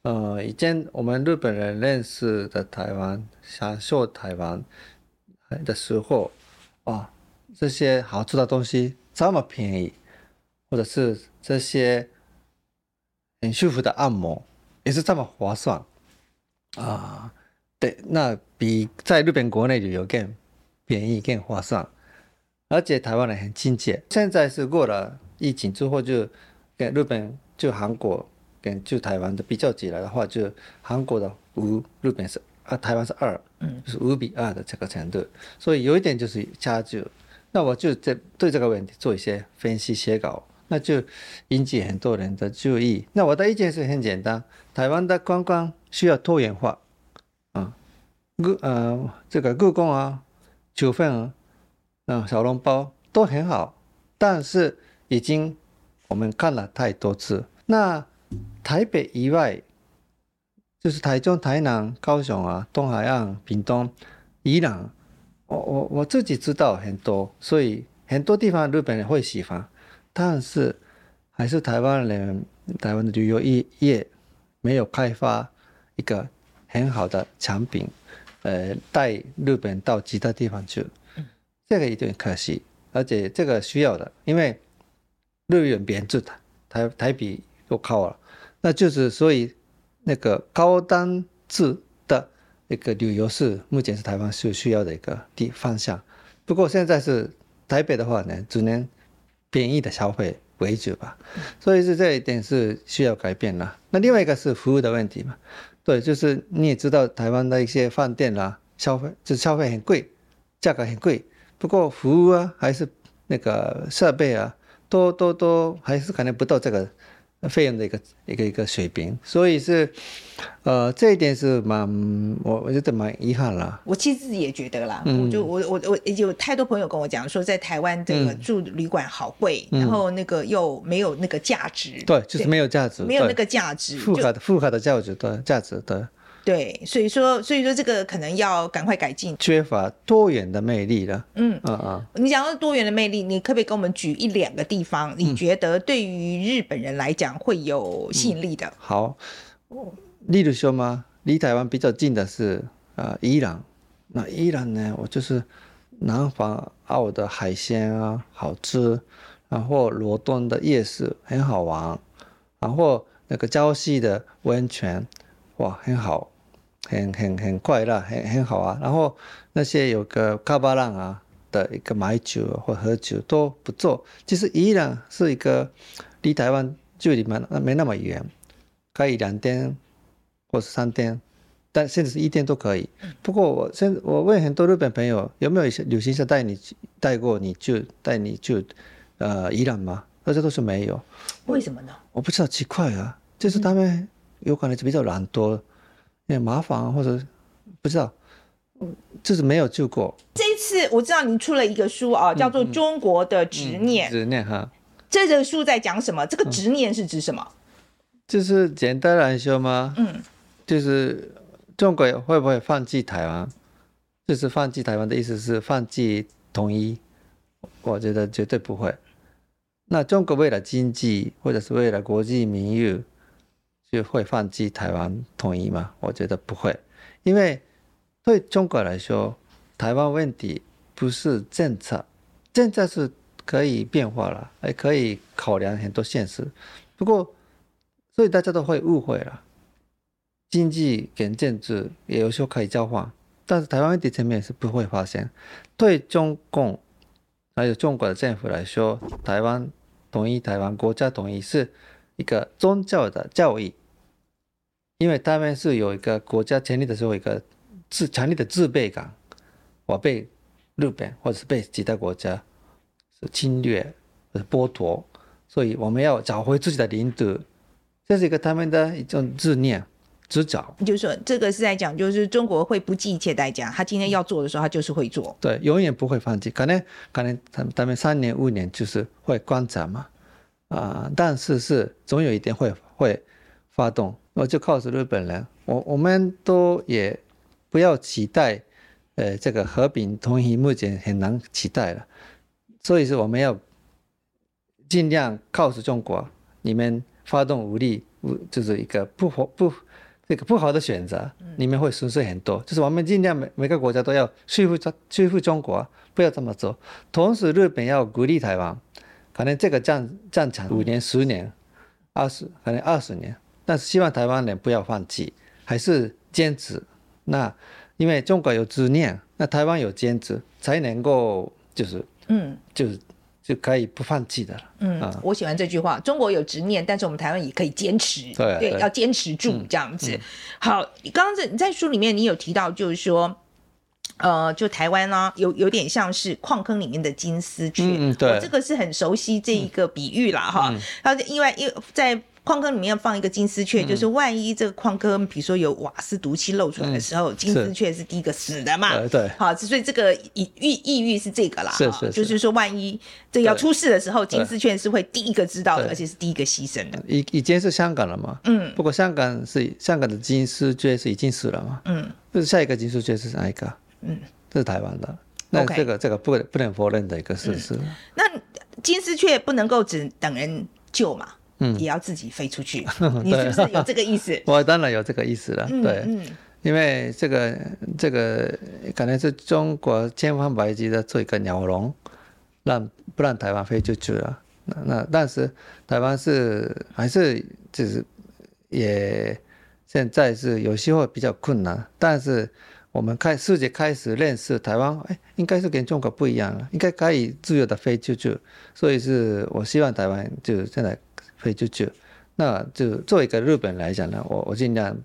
呃，以前我们日本人认识的台湾，享受台湾的时候，啊，这些好吃的东西这么便宜，或者是这些很舒服的按摩也是这么划算，啊，对，那比在日本国内旅游更便宜、更划算，而且台湾人很亲切。现在是过了疫情之后，就跟日本、就韩国。跟就台湾的比较起来的话，就韩国的五，日本是啊，台湾是二，嗯，就是五比二的这个程度，所以有一点就是差距。那我就在对这个问题做一些分析写稿，那就引起很多人的注意。那我的意见是很简单，台湾的观光需要多元化，啊、嗯，故呃这个故宫啊、九份啊、嗯小笼包都很好，但是已经我们看了太多次。那台北以外，就是台中、台南、高雄啊、东海岸、屏东、宜兰，我我我自己知道很多，所以很多地方日本人会喜欢，但是还是台湾人、台湾的旅游业业没有开发一个很好的产品，呃，带日本到其他地方去，这个有点可惜，而且这个需要的，因为日元贬值的，台台币又靠了，那就是所以那个高单制的那个旅游是目前是台湾是需要的一个地方向，不过现在是台北的话呢，只能便宜的消费。为主吧，所以是这一点是需要改变了。那另外一个是服务的问题嘛，对，就是你也知道台湾的一些饭店啦，消费就是消费很贵，价格很贵，不过服务啊还是那个设备啊，都都都还是可能不到这个。费用的一个一个一个水平，所以是，呃，这一点是蛮我我觉得蛮遗憾啦。我其实自己也觉得啦，嗯、我就我我我有太多朋友跟我讲说，在台湾这个住旅馆好贵，嗯、然后那个又没有那个价值。对，就是没有价值，没有那个价值，复合的复合的价值对价值的。对，所以说，所以说这个可能要赶快改进，缺乏多元的魅力了。嗯嗯嗯，你讲到多元的魅力，你可不可以给我们举一两个地方？你觉得对于日本人来讲会有吸引力的？嗯、好，例如说嘛，离台湾比较近的是啊、呃，伊朗。那伊朗呢，我就是南方澳的海鲜啊，好吃，然后罗东的夜市很好玩，然后那个礁溪的温泉，哇，很好。很很很快乐，很很好啊。然后那些有个卡巴浪啊的一个买酒或喝酒都不错。其实宜兰是一个离台湾距离蛮没那么远，可以两天或是三天，但甚至是一天都可以。不过我现我问很多日本朋友，有没有一些旅行社带你带过你就带你去呃宜兰吗？大家都是没有。为什么呢？我不知道，奇怪啊，就是他们有可能是比较懒惰。也麻烦，或者不知道，就是没有救过。这一次我知道你出了一个书啊，叫做《中国的执念》。执念哈，这个书在讲什么？这个执念是指什么？就是简单来说嘛，嗯，就是中国会不会放弃台湾？就是放弃台湾的意思是放弃统一？我觉得绝对不会。那中国为了经济，或者是为了国际名誉？就会放弃台湾统一吗？我觉得不会，因为对中国来说，台湾问题不是政策，政策是可以变化了，还可以考量很多现实。不过，所以大家都会误会了，经济跟政治也有时候可以交换，但是台湾问题层面是不会发生。对中共还有中国的政府来说，台湾统一、台湾国家统一是。一个宗教的教义，因为他们是有一个国家成立的时候，一个自强烈的自卑感，我被日本或者是被其他国家是侵略或者剥夺，所以我们要找回自己的领土，这是一个他们的一种执念执着。就是说，这个是在讲，就是中国会不计一切代价，他今天要做的时候，他就是会做，对，永远不会放弃。可能可能他们他们三年五年就是会观察嘛。啊、呃，但是是总有一天会会发动，我就告诉日本人，我我们都也不要期待，呃，这个和平统一目前很难期待了，所以说我们要尽量告诉中国，你们发动武力，就是一个不好不这个不好的选择，你们会损失很多。就是我们尽量每每个国家都要说服说服中国，不要这么做，同时日本要鼓励台湾。可能这个战战场五年、十年、二十，可能二十年，但是希望台湾人不要放弃，还是坚持。那因为中国有执念，那台湾有坚持，才能够就是嗯，就是就可以不放弃的了。嗯，啊、我喜欢这句话：中国有执念，但是我们台湾也可以坚持。对，对，要坚持住这样子。好，刚刚在在书里面你有提到，就是说。呃，就台湾呢、啊，有有点像是矿坑里面的金丝雀，嗯，对，我这个是很熟悉这一个比喻啦，哈、嗯。它因为因为在矿坑里面放一个金丝雀，嗯、就是万一这个矿坑比如说有瓦斯毒气漏出来的时候，嗯、金丝雀是第一个死的嘛？对、对，好，所以这个意意意喻是这个啦，是是是就是说万一这要出事的时候，金丝雀是会第一个知道的，而且是第一个牺牲的。已已经是香港了嘛？嗯，不过香港是香港的金丝雀是已经死了嘛？嗯，就是下一个金丝雀是哪一个？嗯，这是台湾的。那这个.这个不不能否认的一个事实。嗯、那金丝雀不能够只等人救嘛？嗯，也要自己飞出去。嗯、你是不是有这个意思？我当然有这个意思了。对，嗯，嗯因为这个这个可能是中国千方百计的做一个鸟笼，让不让台湾飞出去了。那那但是台湾是还是就是也现在是有些会比较困难，但是。我们开世界开始认识台湾，哎，应该是跟中国不一样了，应该可以自由的飞出去，所以是我希望台湾就现在飞出去，那就作为一个日本来讲呢，我我尽量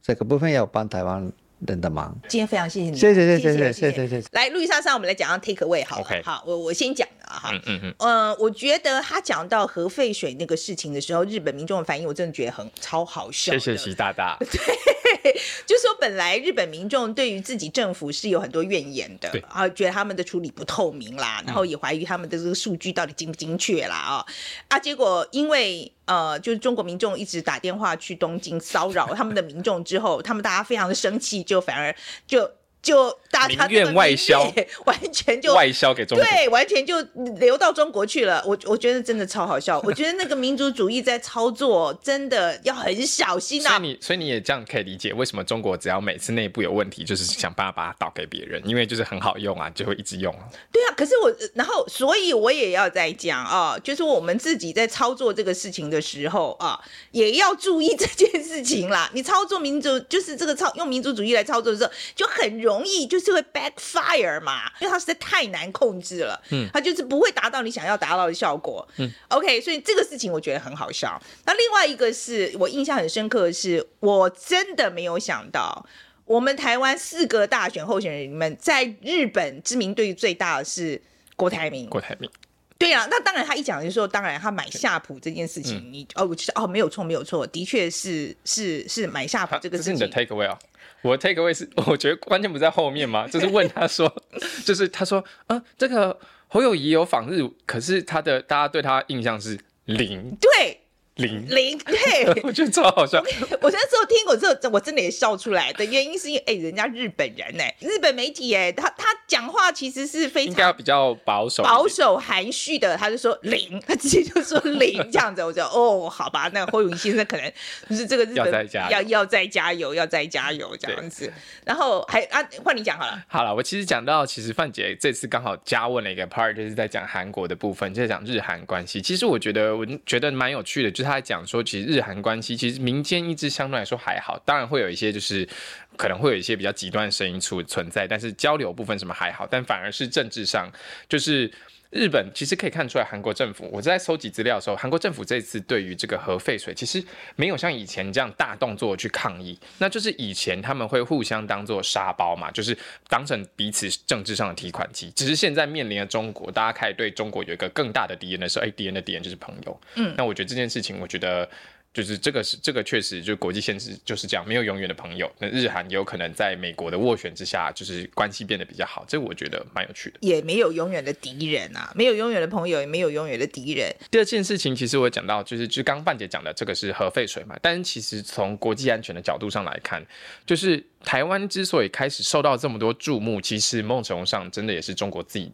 这个部分要帮台湾人的忙。今天非常谢谢你，谢谢谢谢谢谢谢谢谢。来，路易莎莎，我们来讲讲 take away 好了，Okay. 好，我我先讲啊哈，嗯嗯嗯，呃，我觉得他讲到核废水那个事情的时候，日本民众的反应，我真的觉得很超好笑。谢谢习大大。对。就说本来日本民众对于自己政府是有很多怨言的，对啊，觉得他们的处理不透明啦，然后也怀疑他们的这个数据到底精不精确啦，啊、哦、啊，结果因为呃，就是中国民众一直打电话去东京骚扰他们的民众之后，他们大家非常的生气，就反而就。就大家民怨外销，完全就外销给中国，对，完全就流到中国去了。我我觉得真的超好笑。我觉得那个民族主义在操作，真的要很小心啊。所以你，所以你也这样可以理解，为什么中国只要每次内部有问题，就是想办法把它倒给别人，因为就是很好用啊，就会一直用。对啊，可是我，然后，所以我也要再讲啊，就是我们自己在操作这个事情的时候啊，也要注意这件事情啦。你操作民族，就是这个操用民族主义来操作的时候，就很容。容易就是会 backfire 嘛，因为它实在太难控制了，嗯，它就是不会达到你想要达到的效果，嗯，OK，所以这个事情我觉得很好笑。那另外一个是我印象很深刻的是，我真的没有想到，我们台湾四个大选候选人里面，在日本知名度最大的是郭台铭，郭台铭，对啊，那当然他一讲就说，当然他买夏普这件事情，嗯、你哦，我就是哦，没有错，没有错，的确是是是买夏普这个事情。这是你的 take away 啊。我 take away 是，我觉得关键不在后面嘛？就是问他说，就是他说，啊，这个侯友谊有访日，可是他的大家对他印象是零。对。零零 对，我觉得超好笑。我那时候听过之后，我真的也笑出来的原因是因为，哎、欸，人家日本人哎、欸，日本媒体哎、欸，他他讲话其实是非常应该比较保守、保守含蓄的，他就说零，他直接就说零 这样子。我就哦，好吧，那侯友宜先生可能就是这个日本要再加要要再加油，要再加油这样子。然后还啊，换你讲好了。好了，我其实讲到，其实范姐这次刚好加问了一个 part，就是在讲韩国的部分，就是讲日韩关系。其实我觉得，我觉得蛮有趣的，就是他讲说，其实。日韩关系其实民间一直相对来说还好，当然会有一些就是可能会有一些比较极端的声音出存在，但是交流部分什么还好，但反而是政治上就是日本其实可以看出来，韩国政府我在搜集资料的时候，韩国政府这次对于这个核废水其实没有像以前这样大动作去抗议，那就是以前他们会互相当做沙包嘛，就是当成彼此政治上的提款机，只是现在面临了中国，大家开始对中国有一个更大的敌人的时候，哎，敌人的敌人就是朋友，嗯，那我觉得这件事情，我觉得。就是这个是这个确实就国际现实就是这样，没有永远的朋友。那日韩也有可能在美国的斡旋之下，就是关系变得比较好，这我觉得蛮有趣的。也没有永远的敌人啊，没有永远的朋友，也没有永远的敌人。第二件事情，其实我讲到就是，就刚范姐讲的这个是核废水嘛，但是其实从国际安全的角度上来看，就是台湾之所以开始受到这么多注目，其实某种程度上真的也是中国自己。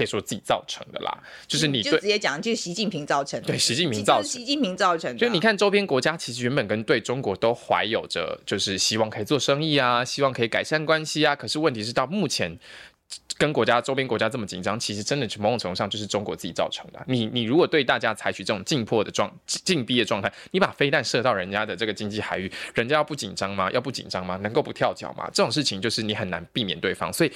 可以说自己造成的啦，就是你就直接讲，就是习近平造成的。对，习近平造成。习近平造成的。就你看周边国家，其实原本跟对中国都怀有着，就是希望可以做生意啊，希望可以改善关系啊。可是问题是到目前，跟国家周边国家这么紧张，其实真的某种程度上就是中国自己造成的。你你如果对大家采取这种紧迫的状紧逼的状态，你把飞弹射到人家的这个经济海域，人家要不紧张吗？要不紧张吗？能够不跳脚吗？这种事情就是你很难避免对方。所以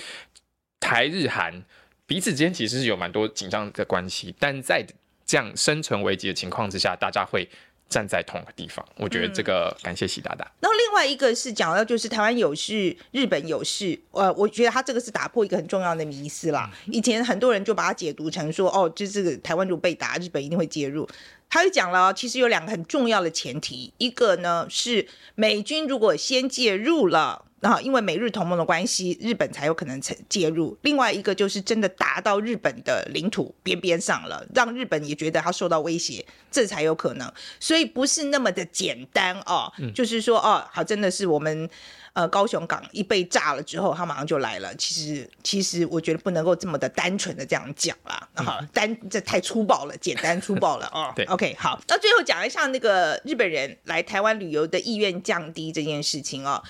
台日韩。彼此之间其实是有蛮多紧张的关系，但在这样生存危机的情况之下，大家会站在同一个地方。我觉得这个感谢习大大。然后另外一个是讲到就是台湾有事，日本有事。呃，我觉得他这个是打破一个很重要的迷思啦。以前很多人就把它解读成说，哦，就是台湾如果被打，日本一定会介入。他就讲了，其实有两个很重要的前提，一个呢是美军如果先介入了。啊，因为美日同盟的关系，日本才有可能介入。另外一个就是真的打到日本的领土边边上了，让日本也觉得他受到威胁，这才有可能。所以不是那么的简单哦，嗯、就是说哦，好，真的是我们。呃，高雄港一被炸了之后，他马上就来了。其实，其实我觉得不能够这么的单纯的这样讲啦，啊、嗯，单这太粗暴了，简单粗暴了哦。对，OK，好，那最后讲一下那个日本人来台湾旅游的意愿降低这件事情哦。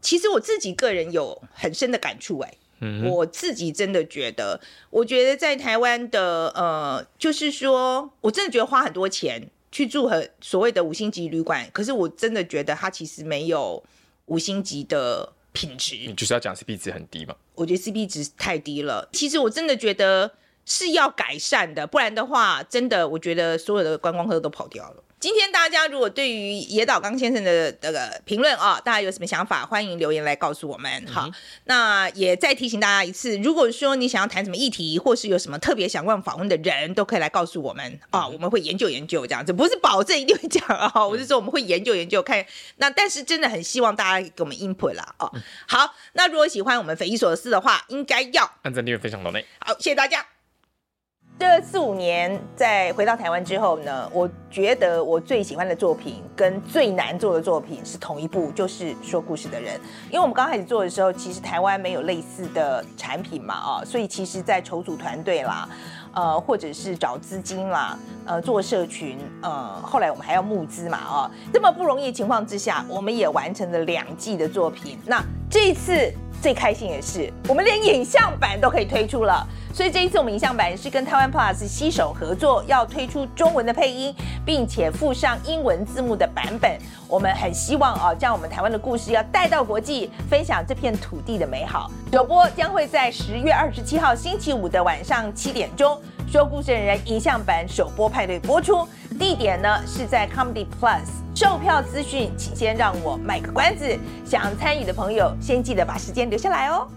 其实我自己个人有很深的感触哎，嗯，我自己真的觉得，我觉得在台湾的呃，就是说我真的觉得花很多钱去住很所谓的五星级旅馆，可是我真的觉得它其实没有。五星级的品质，你就是要讲 CP 值很低吗？我觉得 CP 值太低了。其实我真的觉得是要改善的，不然的话，真的我觉得所有的观光客都跑掉了。今天大家如果对于野岛刚先生的这个评论啊，大家有什么想法，欢迎留言来告诉我们。好，嗯、那也再提醒大家一次，如果说你想要谈什么议题，或是有什么特别想问访问的人，都可以来告诉我们啊，我们会研究研究这样子，不是保证一定会讲啊，我是说我们会研究研究看。那但是真的很希望大家给我们 input 啦哦。好，那如果喜欢我们匪夷所思的话，应该要按赞订阅分享到内。好，谢谢大家。这四五年在回到台湾之后呢，我觉得我最喜欢的作品跟最难做的作品是同一部，就是说故事的人。因为我们刚开始做的时候，其实台湾没有类似的产品嘛，啊，所以其实在筹组团队啦，呃，或者是找资金啦，呃，做社群，呃，后来我们还要募资嘛，啊，这么不容易的情况之下，我们也完成了两季的作品。那这一次最开心的是，我们连影像版都可以推出了。所以这一次我们影像版是跟台湾 Plus 携手合作，要推出中文的配音，并且附上英文字幕的版本。我们很希望啊，将我们台湾的故事要带到国际，分享这片土地的美好。首播将会在十月二十七号星期五的晚上七点钟，《说故事的人》影像版首播派对播出地点呢是在 Comedy Plus，售票资讯，请先让我卖个关子，想参与的朋友先记得把时间留下来哦。